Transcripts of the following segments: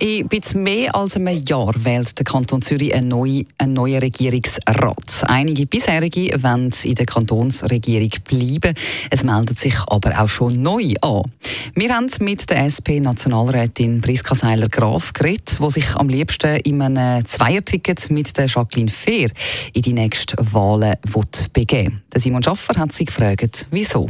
In bisschen mehr als einem Jahr wählt der Kanton Zürich einen neuen, einen Regierungsrat. Einige bisherige wollen in der Kantonsregierung bleiben. Es meldet sich aber auch schon neu an. Wir haben mit der SP-Nationalrätin Priska Seiler-Graf geredet, die sich am liebsten in einem Zweierticket mit der Jacqueline Fehr in die nächsten Wahlen begeben will. Simon Schaffer hat sie gefragt, wieso.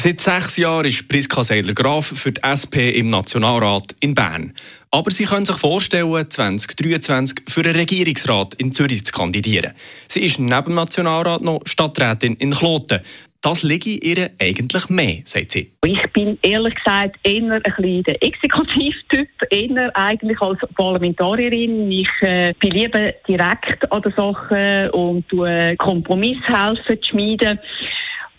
Seit sechs Jahren ist Priska Seiler-Graf für die SP im Nationalrat in Bern. Aber sie können sich vorstellen, 2023 für einen Regierungsrat in Zürich zu kandidieren. Sie ist neben Nationalrat noch Stadträtin in Kloten. Das liege ihr eigentlich mehr, sagt sie. Ich bin ehrlich gesagt eher ein bisschen der Exekutivtyp, eher eigentlich als Parlamentarierin. Ich äh, bin lieber direkt an der Sache und Kompromisse helfen zu schmieden.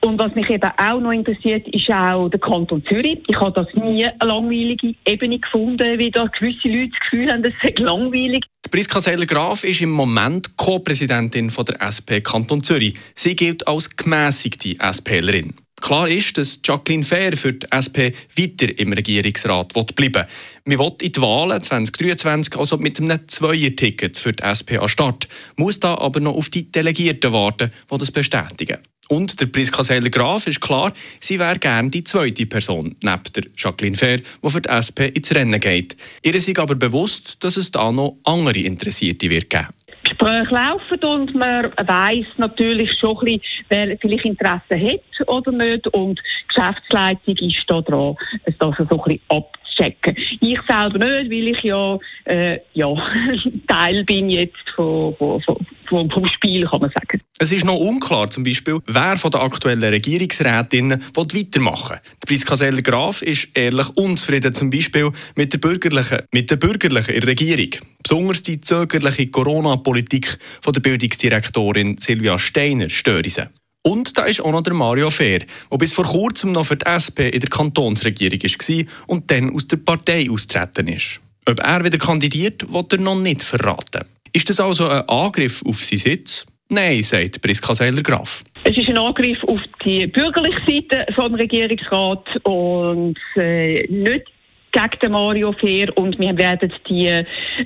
Und was mich eben auch noch interessiert, ist auch der Kanton Zürich. Ich habe das nie eine langweilige Ebene gefunden, wie da gewisse Leute das Gefühl haben, das sei langweilig. Priska Seiler-Graf ist im Moment Co-Präsidentin der SP Kanton Zürich. Sie gilt als gemäßigte SPlerin. Klar ist, dass Jacqueline Fair für die SP weiter im Regierungsrat bleiben will. Wir will in die Wahlen 2023 also mit einem Zweier-Ticket für die SP an Start, muss da aber noch auf die Delegierten warten, die das bestätigen. Und der Priska Seiler-Graf ist klar, sie wäre gerne die zweite Person, neben der Jacqueline Fair, die für die SP ins Rennen geht. Ihr ist aber bewusst, dass es da noch andere Interessierte wird geben. Gespräche laufen und man weiß natürlich schon ein bisschen, wer vielleicht Interesse hat oder nicht und die Geschäftsleitung ist da dran, das so ein bisschen abzuchecken. Ich selber nicht, weil ich ja, äh, ja Teil bin jetzt von, von, von vom, vom Spiel, kann man sagen. Es ist noch unklar, zum Beispiel, wer von der aktuellen Regierungsrätinnen weitermachen will. Priska Seller-Graf ist ehrlich unzufrieden, zum Beispiel mit der bürgerlichen, mit der bürgerlichen in der Regierung. Besonders die zögerliche Corona-Politik der Bildungsdirektorin Silvia Steiner stören sie. Und da ist auch noch der Mario Fehr, der bis vor kurzem noch für die SP in der Kantonsregierung war und dann aus der Partei austreten ist. Ob er wieder kandidiert, wird er noch nicht verraten. Ist das also ein Angriff auf seinen Sitz? Nein, sagt Priska Seiler-Graf. Es ist ein Angriff auf die bürgerliche Seite des Regierungsrat und äh, nicht gegen den Mario Fehr und wir werden die,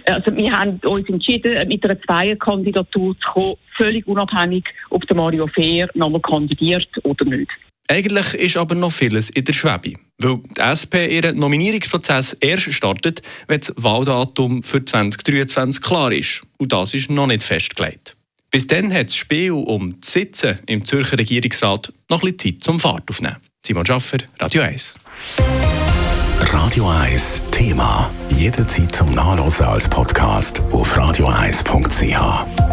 also wir haben uns entschieden, mit einer Zweierkandidatur zu kommen, völlig unabhängig, ob der Mario Fehr nochmal kandidiert oder nicht. Eigentlich ist aber noch vieles in der Schwebe, weil die SP ihren Nominierungsprozess erst startet, wenn das Wahldatum für 2023 klar ist. Und das ist noch nicht festgelegt. Bis dann hat das Spiel um die Sitze im Zürcher Regierungsrat noch bisschen Zeit zum Fahrt aufnehmen. Simon Schaffer, Radio 1. Radio 1 Thema. Jederzeit zum Nachlesen als Podcast auf radio1.ch.